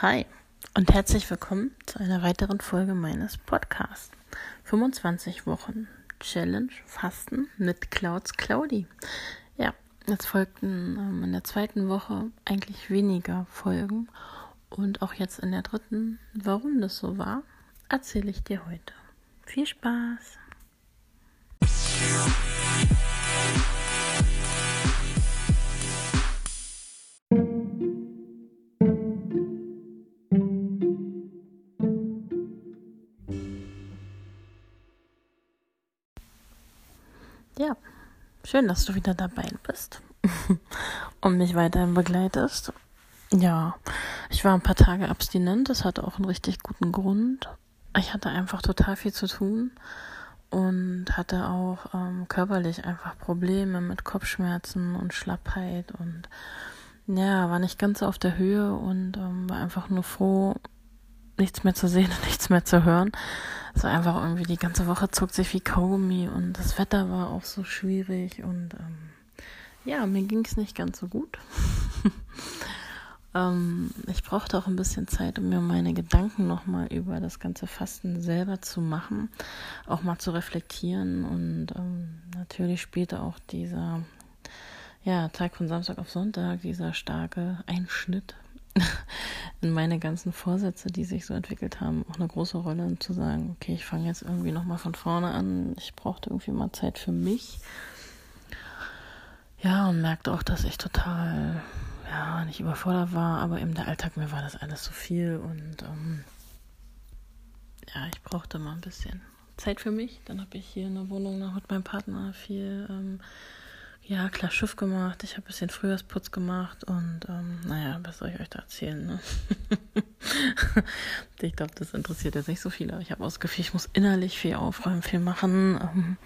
Hi und herzlich willkommen zu einer weiteren Folge meines Podcasts. 25 Wochen Challenge Fasten mit Clouds Claudi. Ja, jetzt folgten ähm, in der zweiten Woche eigentlich weniger Folgen und auch jetzt in der dritten. Warum das so war, erzähle ich dir heute. Viel Spaß! Schön, dass du wieder dabei bist und mich weiterhin begleitest. Ja, ich war ein paar Tage abstinent. Das hatte auch einen richtig guten Grund. Ich hatte einfach total viel zu tun und hatte auch ähm, körperlich einfach Probleme mit Kopfschmerzen und Schlappheit und ja, war nicht ganz auf der Höhe und ähm, war einfach nur froh, nichts mehr zu sehen und nichts mehr zu hören. War einfach irgendwie, die ganze Woche zog sich wie Kaugummi und das Wetter war auch so schwierig und ähm, ja, mir ging es nicht ganz so gut. ähm, ich brauchte auch ein bisschen Zeit, um mir meine Gedanken nochmal über das ganze Fasten selber zu machen, auch mal zu reflektieren und ähm, natürlich spielte auch dieser ja, Tag von Samstag auf Sonntag, dieser starke Einschnitt in meine ganzen Vorsätze, die sich so entwickelt haben, auch eine große Rolle, um zu sagen, okay, ich fange jetzt irgendwie nochmal von vorne an. Ich brauchte irgendwie mal Zeit für mich. Ja, und merkte auch, dass ich total, ja, nicht überfordert war, aber eben der Alltag, mir war das alles zu viel und ähm, ja, ich brauchte mal ein bisschen Zeit für mich. Dann habe ich hier in der Wohnung noch mit meinem Partner viel ähm, ja, klar, Schiff gemacht. Ich habe ein bisschen Frühjahrsputz gemacht und ähm, naja, was soll ich euch da erzählen? Ne? ich glaube, das interessiert jetzt nicht so viele. Ich habe ausgeführt, ich muss innerlich viel aufräumen, viel machen. Ähm,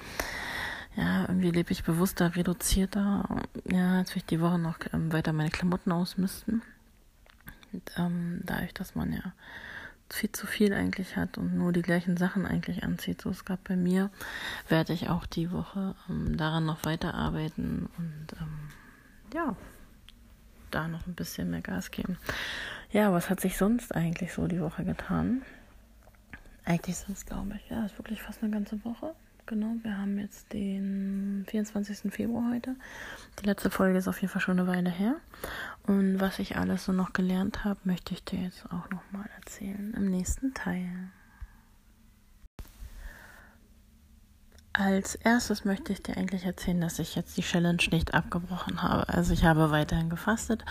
ja, irgendwie lebe ich bewusster, reduzierter. Ja, jetzt will ich die Woche noch ähm, weiter meine Klamotten ausmisten. Und, ähm, dadurch, dass man ja viel zu viel eigentlich hat und nur die gleichen Sachen eigentlich anzieht. So es gab bei mir, werde ich auch die Woche ähm, daran noch weiterarbeiten und ähm, ja, da noch ein bisschen mehr Gas geben. Ja, was hat sich sonst eigentlich so die Woche getan? Eigentlich sonst glaube ich, ja, ist wirklich fast eine ganze Woche. Genau, wir haben jetzt den 24. Februar heute. Die letzte Folge ist auf jeden Fall schon eine Weile her. Und was ich alles so noch gelernt habe, möchte ich dir jetzt auch nochmal erzählen im nächsten Teil. Als erstes möchte ich dir eigentlich erzählen, dass ich jetzt die Challenge nicht abgebrochen habe. Also ich habe weiterhin gefastet,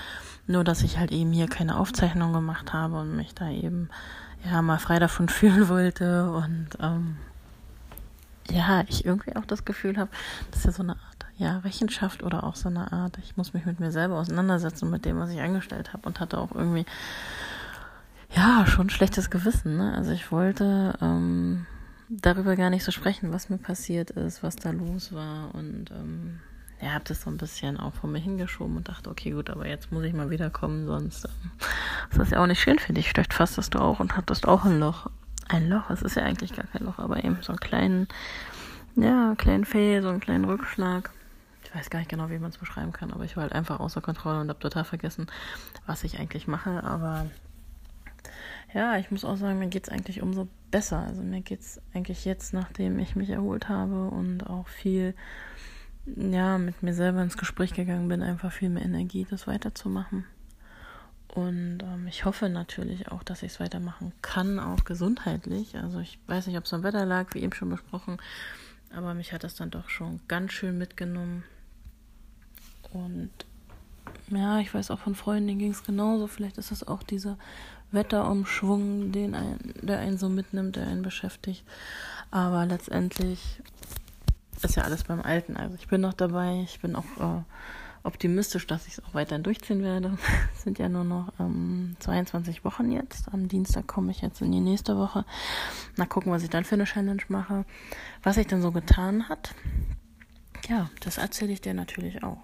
nur dass ich halt eben hier keine Aufzeichnung gemacht habe und mich da eben ja mal frei davon fühlen wollte und ähm, ja, ich irgendwie auch das Gefühl habe, dass ja so eine Art ja, Rechenschaft oder auch so eine Art, ich muss mich mit mir selber auseinandersetzen, mit dem, was ich angestellt habe und hatte auch irgendwie, ja, schon schlechtes Gewissen. Ne? Also ich wollte ähm, darüber gar nicht so sprechen, was mir passiert ist, was da los war und ähm, ja, habe das so ein bisschen auch vor mir hingeschoben und dachte, okay, gut, aber jetzt muss ich mal wiederkommen, sonst ähm, ist das ja auch nicht schön für dich. Vielleicht fastest du auch und hattest auch ein Loch ein Loch. Es ist ja eigentlich gar kein Loch, aber eben so einen kleinen, ja, kleinen Fail, so einen kleinen Rückschlag. Ich weiß gar nicht genau, wie man es beschreiben kann, aber ich war halt einfach außer Kontrolle und habe total vergessen, was ich eigentlich mache. Aber ja, ich muss auch sagen, mir geht es eigentlich umso besser. Also mir geht es eigentlich jetzt, nachdem ich mich erholt habe und auch viel ja, mit mir selber ins Gespräch gegangen bin, einfach viel mehr Energie, das weiterzumachen. Und ähm, ich hoffe natürlich auch, dass ich es weitermachen kann, auch gesundheitlich. Also ich weiß nicht, ob es am Wetter lag, wie eben schon besprochen, aber mich hat das dann doch schon ganz schön mitgenommen. Und ja, ich weiß auch von Freunden, ging es genauso. Vielleicht ist es auch dieser Wetterumschwung, den ein, der einen so mitnimmt, der einen beschäftigt. Aber letztendlich ist ja alles beim Alten. Also ich bin noch dabei, ich bin auch äh, optimistisch, dass ich es auch weiterhin durchziehen werde. Es sind ja nur noch ähm, 22 Wochen jetzt. Am Dienstag komme ich jetzt in die nächste Woche. Mal gucken, was ich dann für eine Challenge mache. Was sich dann so getan hat. Ja, das erzähle ich dir natürlich auch.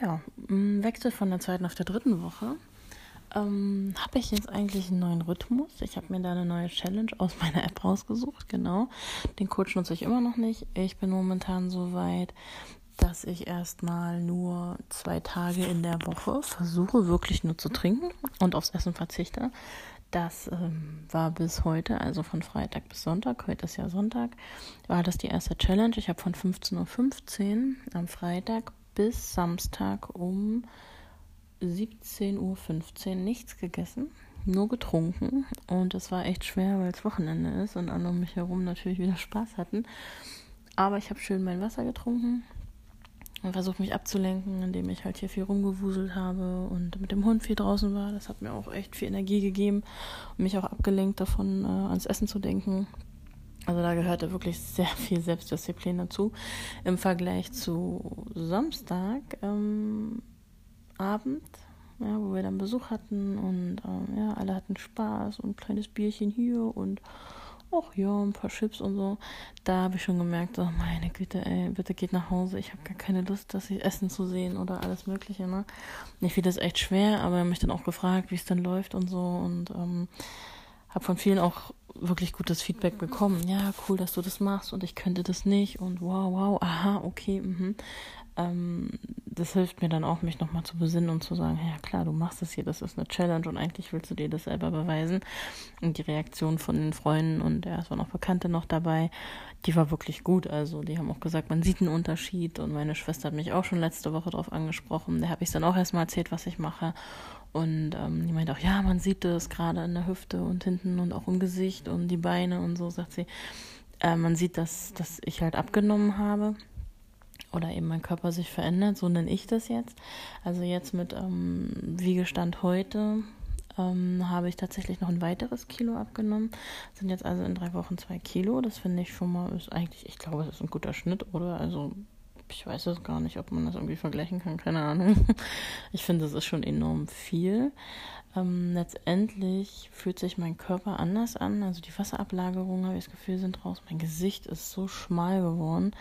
Ja, Wechsel von der zweiten auf der dritten Woche. Ähm, habe ich jetzt eigentlich einen neuen Rhythmus. Ich habe mir da eine neue Challenge aus meiner App rausgesucht, genau. Den Coach nutze ich immer noch nicht. Ich bin momentan so weit, dass ich erstmal nur zwei Tage in der Woche versuche, wirklich nur zu trinken und aufs Essen verzichte. Das ähm, war bis heute, also von Freitag bis Sonntag, heute ist ja Sonntag, war das die erste Challenge. Ich habe von 15.15 Uhr am Freitag bis Samstag um 17.15 Uhr nichts gegessen, nur getrunken. Und es war echt schwer, weil es Wochenende ist und alle um mich herum natürlich wieder Spaß hatten. Aber ich habe schön mein Wasser getrunken, und versucht mich abzulenken, indem ich halt hier viel rumgewuselt habe und mit dem Hund viel draußen war. Das hat mir auch echt viel Energie gegeben und mich auch abgelenkt davon, äh, ans Essen zu denken. Also da gehörte wirklich sehr viel Selbstdisziplin dazu. Im Vergleich zu Samstag ähm, Abend, ja, wo wir dann Besuch hatten und ähm, ja, alle hatten Spaß und ein kleines Bierchen hier und ach ja, ein paar Chips und so. Da habe ich schon gemerkt, oh meine Güte, ey, bitte geht nach Hause. Ich habe gar keine Lust, das Essen zu sehen oder alles Mögliche. Ne? Ich finde das echt schwer, aber er mich dann auch gefragt, wie es denn läuft und so. Und ähm, habe von vielen auch wirklich gutes Feedback bekommen. Ja, cool, dass du das machst und ich könnte das nicht und wow, wow, aha, okay, mhm ähm, das hilft mir dann auch, mich nochmal zu besinnen und zu sagen, ja klar, du machst das hier, das ist eine Challenge und eigentlich willst du dir das selber beweisen. Und die Reaktion von den Freunden und ja, es waren auch Bekannte noch dabei, die war wirklich gut. Also die haben auch gesagt, man sieht einen Unterschied und meine Schwester hat mich auch schon letzte Woche darauf angesprochen. Da habe ich dann auch erstmal erzählt, was ich mache. Und ähm, die meinte auch, ja, man sieht das gerade in der Hüfte und hinten und auch im Gesicht und die Beine und so, sagt sie. Äh, man sieht, dass, dass ich halt abgenommen habe oder eben mein Körper sich verändert, so nenne ich das jetzt. Also jetzt mit ähm, Wiegestand heute ähm, habe ich tatsächlich noch ein weiteres Kilo abgenommen. Sind jetzt also in drei Wochen zwei Kilo. Das finde ich schon mal, ist eigentlich, ich glaube, das ist ein guter Schnitt, oder? Also ich weiß es gar nicht, ob man das irgendwie vergleichen kann, keine Ahnung. Ich finde, das ist schon enorm viel. Ähm, letztendlich fühlt sich mein Körper anders an. Also die Wasserablagerungen, habe ich das Gefühl, sind raus. Mein Gesicht ist so schmal geworden.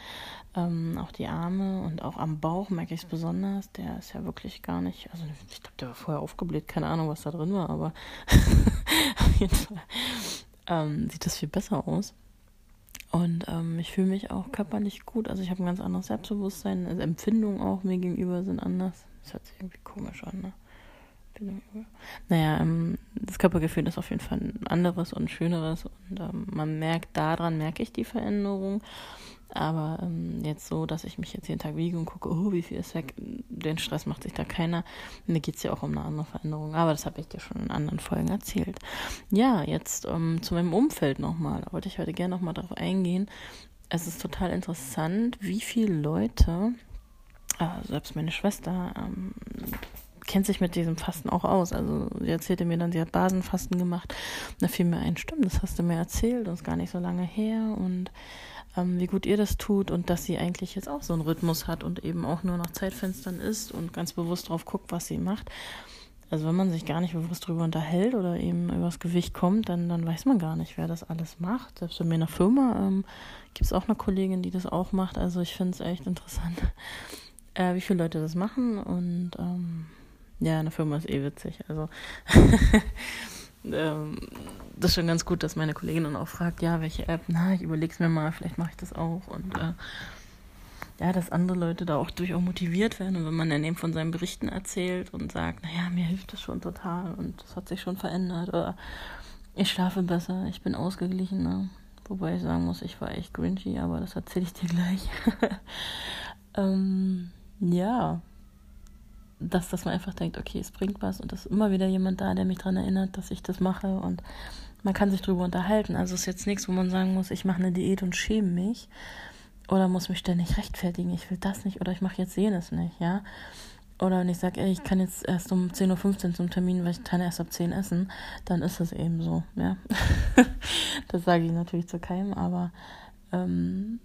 Ähm, auch die Arme und auch am Bauch merke ich es besonders. Der ist ja wirklich gar nicht, also ich glaube, der war vorher aufgebläht, keine Ahnung, was da drin war, aber auf jeden Fall ähm, sieht das viel besser aus. Und ähm, ich fühle mich auch körperlich gut. Also ich habe ein ganz anderes Selbstbewusstsein. Also Empfindungen auch mir gegenüber sind anders. Das hört sich irgendwie komisch an, ne? Naja, ähm, das Körpergefühl ist auf jeden Fall ein anderes und schöneres und ähm, man merkt, daran merke ich die Veränderung. Aber ähm, jetzt so, dass ich mich jetzt jeden Tag wiege und gucke, oh, wie viel ist weg, den Stress macht sich da keiner. Mir geht es ja auch um eine andere Veränderung. Aber das habe ich dir schon in anderen Folgen erzählt. Ja, jetzt ähm, zu meinem Umfeld nochmal. Da wollte ich heute gerne nochmal darauf eingehen. Es ist total interessant, wie viele Leute, äh, selbst meine Schwester, ähm, kennt sich mit diesem Fasten auch aus. Also sie erzählte mir dann, sie hat Basenfasten gemacht. da fiel mir ein, stimmt, das hast du mir erzählt, das ist gar nicht so lange her und ähm, wie gut ihr das tut und dass sie eigentlich jetzt auch so einen Rhythmus hat und eben auch nur nach Zeitfenstern ist und ganz bewusst drauf guckt, was sie macht. Also wenn man sich gar nicht bewusst darüber unterhält oder eben über das Gewicht kommt, dann, dann weiß man gar nicht, wer das alles macht. Selbst bei mir in der Firma ähm, gibt es auch eine Kollegin, die das auch macht. Also ich finde es echt interessant, äh, wie viele Leute das machen. Und ähm, ja, in der Firma ist eh witzig. Also ähm, das ist schon ganz gut, dass meine Kollegin dann auch fragt, ja, welche App, na, ich überleg's mir mal, vielleicht mache ich das auch. Und äh, ja, dass andere Leute da auch durchaus motiviert werden. Und wenn man dann eben von seinen Berichten erzählt und sagt, naja, mir hilft das schon total und das hat sich schon verändert oder ich schlafe besser, ich bin ausgeglichener. Wobei ich sagen muss, ich war echt grinchy, aber das erzähle ich dir gleich. ähm, ja, dass, dass man einfach denkt, okay, es bringt was und es ist immer wieder jemand da, der mich daran erinnert, dass ich das mache und man kann sich darüber unterhalten. Also ist jetzt nichts, wo man sagen muss, ich mache eine Diät und schäme mich oder muss mich ständig rechtfertigen, ich will das nicht oder ich mache jetzt jenes nicht, ja. Oder wenn ich sage, ich kann jetzt erst um 10.15 Uhr zum Termin, weil ich kann erst ab 10 essen, dann ist es eben so, ja. das sage ich natürlich zu keinem, aber ähm,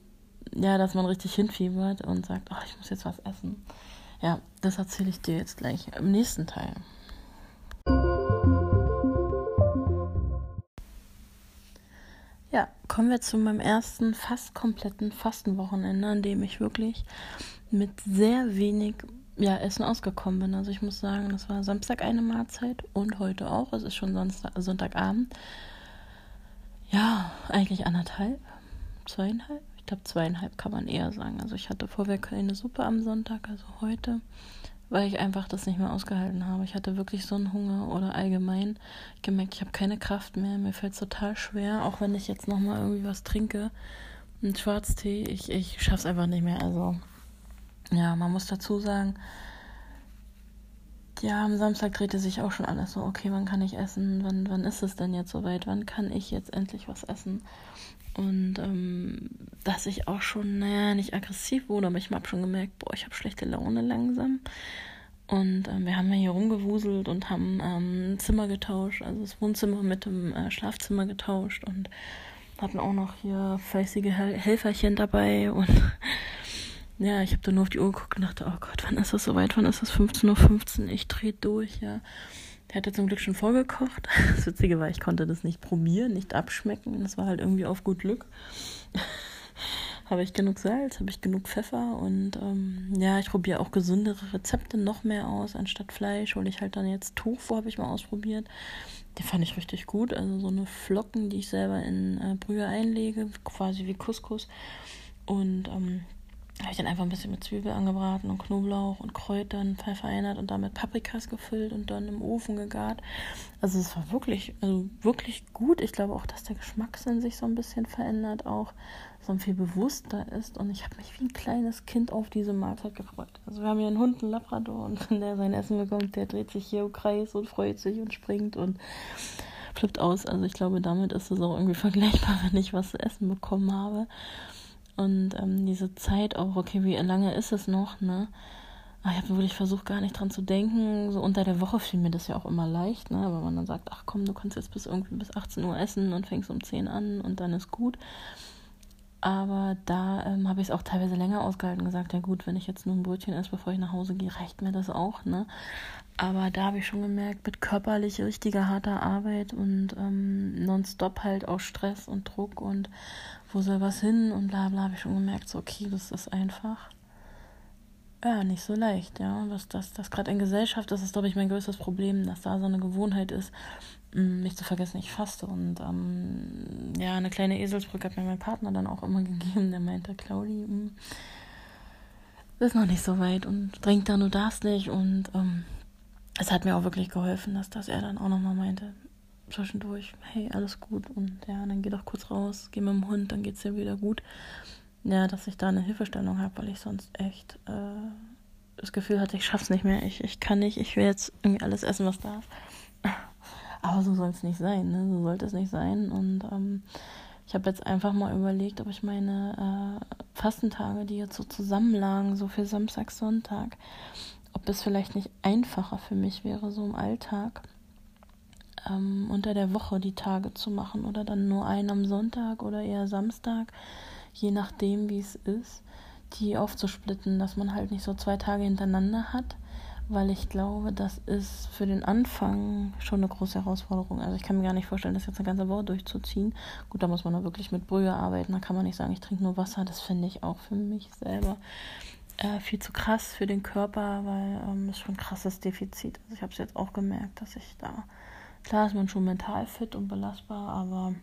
ja, dass man richtig hinfiebert und sagt, ach, ich muss jetzt was essen. Ja, das erzähle ich dir jetzt gleich im nächsten Teil. Ja, kommen wir zu meinem ersten fast kompletten Fastenwochenende, an dem ich wirklich mit sehr wenig ja, Essen ausgekommen bin. Also ich muss sagen, das war Samstag eine Mahlzeit und heute auch. Es ist schon Sonntag, Sonntagabend. Ja, eigentlich anderthalb, zweieinhalb glaube zweieinhalb kann man eher sagen. Also ich hatte vorher keine Suppe am Sonntag, also heute, weil ich einfach das nicht mehr ausgehalten habe. Ich hatte wirklich so einen Hunger oder allgemein gemerkt, ich habe keine Kraft mehr. Mir fällt es total schwer, auch wenn ich jetzt nochmal irgendwie was trinke, einen Schwarztee, ich, ich es einfach nicht mehr. Also ja, man muss dazu sagen, ja, am Samstag drehte sich auch schon alles so, okay, wann kann ich essen? Wann, wann ist es denn jetzt soweit? Wann kann ich jetzt endlich was essen? Und ähm, dass ich auch schon, naja, nicht aggressiv wurde, aber ich habe schon gemerkt, boah, ich habe schlechte Laune langsam. Und ähm, wir haben ja hier rumgewuselt und haben ähm, Zimmer getauscht, also das Wohnzimmer mit dem äh, Schlafzimmer getauscht und hatten auch noch hier fleißige Hel Helferchen dabei und ja, ich habe dann nur auf die Uhr geguckt und dachte, oh Gott, wann ist das soweit? Wann ist das 15.15 Uhr? Ich drehe durch, ja. Der hatte zum Glück schon vorgekocht. Das Witzige war, ich konnte das nicht probieren, nicht abschmecken. Das war halt irgendwie auf gut Glück. habe ich genug Salz, habe ich genug Pfeffer und ähm, ja, ich probiere auch gesündere Rezepte noch mehr aus. Anstatt Fleisch hole ich halt dann jetzt Tofu, habe ich mal ausprobiert. Die fand ich richtig gut. Also so eine Flocken, die ich selber in äh, Brühe einlege, quasi wie Couscous. Und ähm, habe ich dann einfach ein bisschen mit Zwiebel angebraten und Knoblauch und Kräutern verfeinert und damit Paprikas gefüllt und dann im Ofen gegart. Also es war wirklich, also wirklich gut. Ich glaube auch, dass der Geschmackssinn sich so ein bisschen verändert, auch so viel bewusster ist. Und ich habe mich wie ein kleines Kind auf diese Mahlzeit gefreut. Also wir haben hier einen Hund, einen Labrador und wenn der sein Essen bekommt, der dreht sich hier im Kreis und freut sich und springt und flippt aus. Also ich glaube, damit ist es auch irgendwie vergleichbar, wenn ich was zu essen bekommen habe. Und ähm, diese Zeit auch, okay, wie lange ist es noch, ne? Ah, ich habe wirklich versucht, gar nicht dran zu denken. So unter der Woche fiel mir das ja auch immer leicht, ne? Weil man dann sagt, ach komm, du kannst jetzt bis irgendwie bis 18 Uhr essen und fängst um 10 an und dann ist gut. Aber da ähm, habe ich es auch teilweise länger ausgehalten, gesagt, ja gut, wenn ich jetzt nur ein Brötchen esse, bevor ich nach Hause gehe, reicht mir das auch, ne? Aber da habe ich schon gemerkt, mit körperlich richtiger harter Arbeit und ähm, nonstop halt auch Stress und Druck und wo soll was hin und bla bla, habe ich schon gemerkt, so okay, das ist einfach ja nicht so leicht, ja. Was das, das gerade in Gesellschaft, das ist, glaube ich, mein größtes Problem, dass da so eine Gewohnheit ist, mich zu vergessen, ich faste. Und ähm, ja, eine kleine Eselsbrücke hat mir mein Partner dann auch immer gegeben, der meinte, Claudi, mh, mm, ist noch nicht so weit und dringt da, du darfst nicht. Und ähm, es hat mir auch wirklich geholfen, dass das er dann auch nochmal meinte, zwischendurch, hey, alles gut und ja, dann geh doch kurz raus, geh mit dem Hund, dann geht's dir wieder gut. Ja, dass ich da eine Hilfestellung habe, weil ich sonst echt äh, das Gefühl hatte, ich schaff's nicht mehr, ich, ich kann nicht, ich will jetzt irgendwie alles essen, was darf. Aber so soll es nicht sein, ne? So sollte es nicht sein. Und ähm, ich habe jetzt einfach mal überlegt, ob ich meine äh, Fastentage, die jetzt so zusammenlagen, so für Samstag, Sonntag, ob es vielleicht nicht einfacher für mich wäre, so im Alltag, ähm, unter der Woche die Tage zu machen oder dann nur einen am Sonntag oder eher Samstag, je nachdem, wie es ist, die aufzusplitten, dass man halt nicht so zwei Tage hintereinander hat, weil ich glaube, das ist für den Anfang schon eine große Herausforderung. Also ich kann mir gar nicht vorstellen, das jetzt eine ganze Woche durchzuziehen. Gut, da muss man dann wirklich mit Brühe arbeiten, da kann man nicht sagen, ich trinke nur Wasser, das finde ich auch für mich selber äh, viel zu krass für den Körper, weil ähm, das ist schon ein krasses Defizit. Also ich habe es jetzt auch gemerkt, dass ich da Klar ist man schon mental fit und belastbar, aber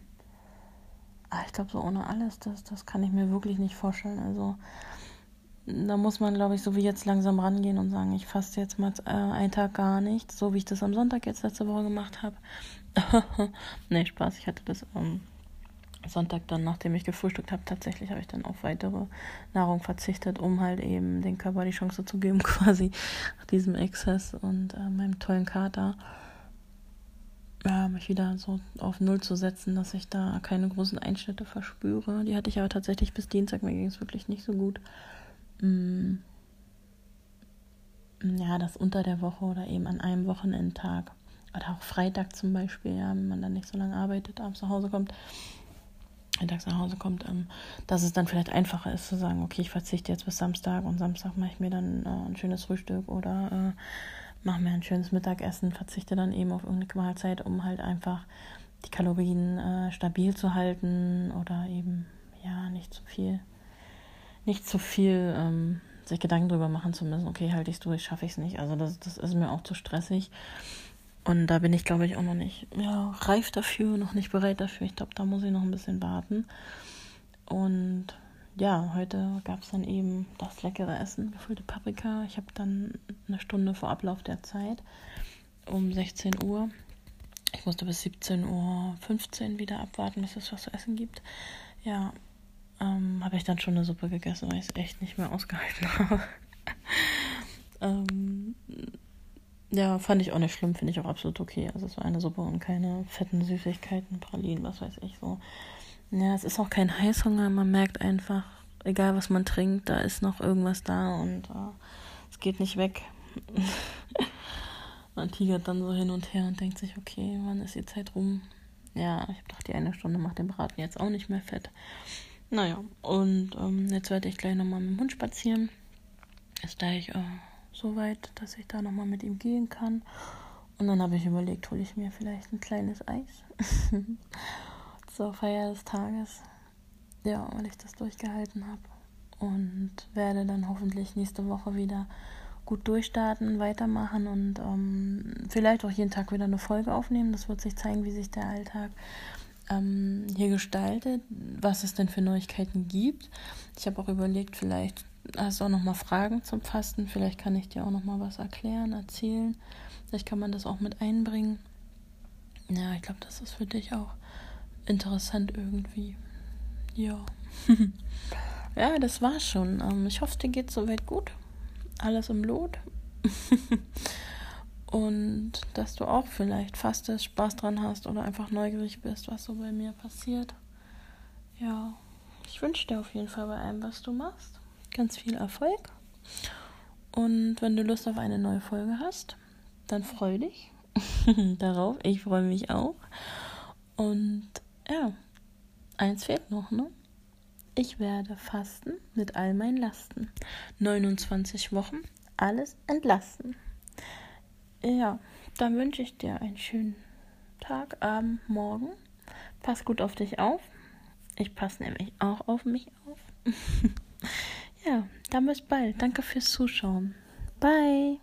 ah, ich glaube, so ohne alles, das, das kann ich mir wirklich nicht vorstellen. Also da muss man, glaube ich, so wie jetzt langsam rangehen und sagen, ich faste jetzt mal äh, einen Tag gar nicht, so wie ich das am Sonntag jetzt letzte Woche gemacht habe. nee, Spaß, ich hatte das am Sonntag dann, nachdem ich gefrühstückt habe, tatsächlich habe ich dann auf weitere Nahrung verzichtet, um halt eben den Körper die Chance zu geben, quasi nach diesem Exzess und äh, meinem tollen Kater ja, mich wieder so auf Null zu setzen, dass ich da keine großen Einschnitte verspüre. Die hatte ich aber tatsächlich bis Dienstag, mir ging es wirklich nicht so gut. Mm. Ja, das unter der Woche oder eben an einem Wochenendtag oder auch Freitag zum Beispiel, ja, wenn man dann nicht so lange arbeitet, abends nach Hause kommt, mittags nach Hause kommt, ähm, dass es dann vielleicht einfacher ist zu sagen, okay, ich verzichte jetzt bis Samstag und Samstag mache ich mir dann äh, ein schönes Frühstück oder äh, mache mir ein schönes Mittagessen, verzichte dann eben auf irgendeine Mahlzeit, um halt einfach die Kalorien äh, stabil zu halten oder eben ja nicht zu viel, nicht zu viel ähm, sich Gedanken darüber machen zu müssen, okay, halte ich es durch, schaffe ich es nicht. Also das, das ist mir auch zu stressig. Und da bin ich, glaube ich, auch noch nicht ja, reif dafür, noch nicht bereit dafür. Ich glaube, da muss ich noch ein bisschen warten. Und ja, heute gab es dann eben das leckere Essen, gefüllte Paprika. Ich habe dann eine Stunde vor Ablauf der Zeit um 16 Uhr. Ich musste bis 17.15 Uhr wieder abwarten, bis es was zu essen gibt. Ja, ähm, habe ich dann schon eine Suppe gegessen, weil ich es echt nicht mehr ausgehalten habe. ähm, ja, fand ich auch nicht schlimm, finde ich auch absolut okay. Also es war eine Suppe und keine fetten Süßigkeiten, Pralinen, was weiß ich so. Ja, es ist auch kein Heißhunger, man merkt einfach, egal was man trinkt, da ist noch irgendwas da und uh, es geht nicht weg. man tigert dann so hin und her und denkt sich, okay, wann ist die Zeit rum? Ja, ich habe doch die eine Stunde macht den Braten jetzt auch nicht mehr fett. Naja, und ähm, jetzt werde ich gleich nochmal mit dem Hund spazieren. Ist gleich äh, so weit, dass ich da nochmal mit ihm gehen kann. Und dann habe ich überlegt, hole ich mir vielleicht ein kleines Eis. zur Feier des Tages. Ja, weil ich das durchgehalten habe. Und werde dann hoffentlich nächste Woche wieder gut durchstarten, weitermachen und ähm, vielleicht auch jeden Tag wieder eine Folge aufnehmen. Das wird sich zeigen, wie sich der Alltag ähm, hier gestaltet, was es denn für Neuigkeiten gibt. Ich habe auch überlegt, vielleicht hast du auch noch mal Fragen zum Fasten. Vielleicht kann ich dir auch noch mal was erklären, erzählen. Vielleicht kann man das auch mit einbringen. Ja, ich glaube, das ist für dich auch interessant irgendwie. Ja. ja, das war's schon. Ähm, ich hoffe, dir geht soweit gut. Alles im Lot. Und dass du auch vielleicht fastest, Spaß dran hast oder einfach neugierig bist, was so bei mir passiert. Ja, ich wünsche dir auf jeden Fall bei allem, was du machst, ganz viel Erfolg. Und wenn du Lust auf eine neue Folge hast, dann freu dich darauf. Ich freue mich auch. Und ja, eins fehlt noch, ne? Ich werde fasten mit all meinen Lasten. 29 Wochen, alles entlasten. Ja, dann wünsche ich dir einen schönen Tag, Abend, Morgen. Pass gut auf dich auf. Ich passe nämlich auch auf mich auf. ja, dann bis bald. Danke fürs Zuschauen. Bye.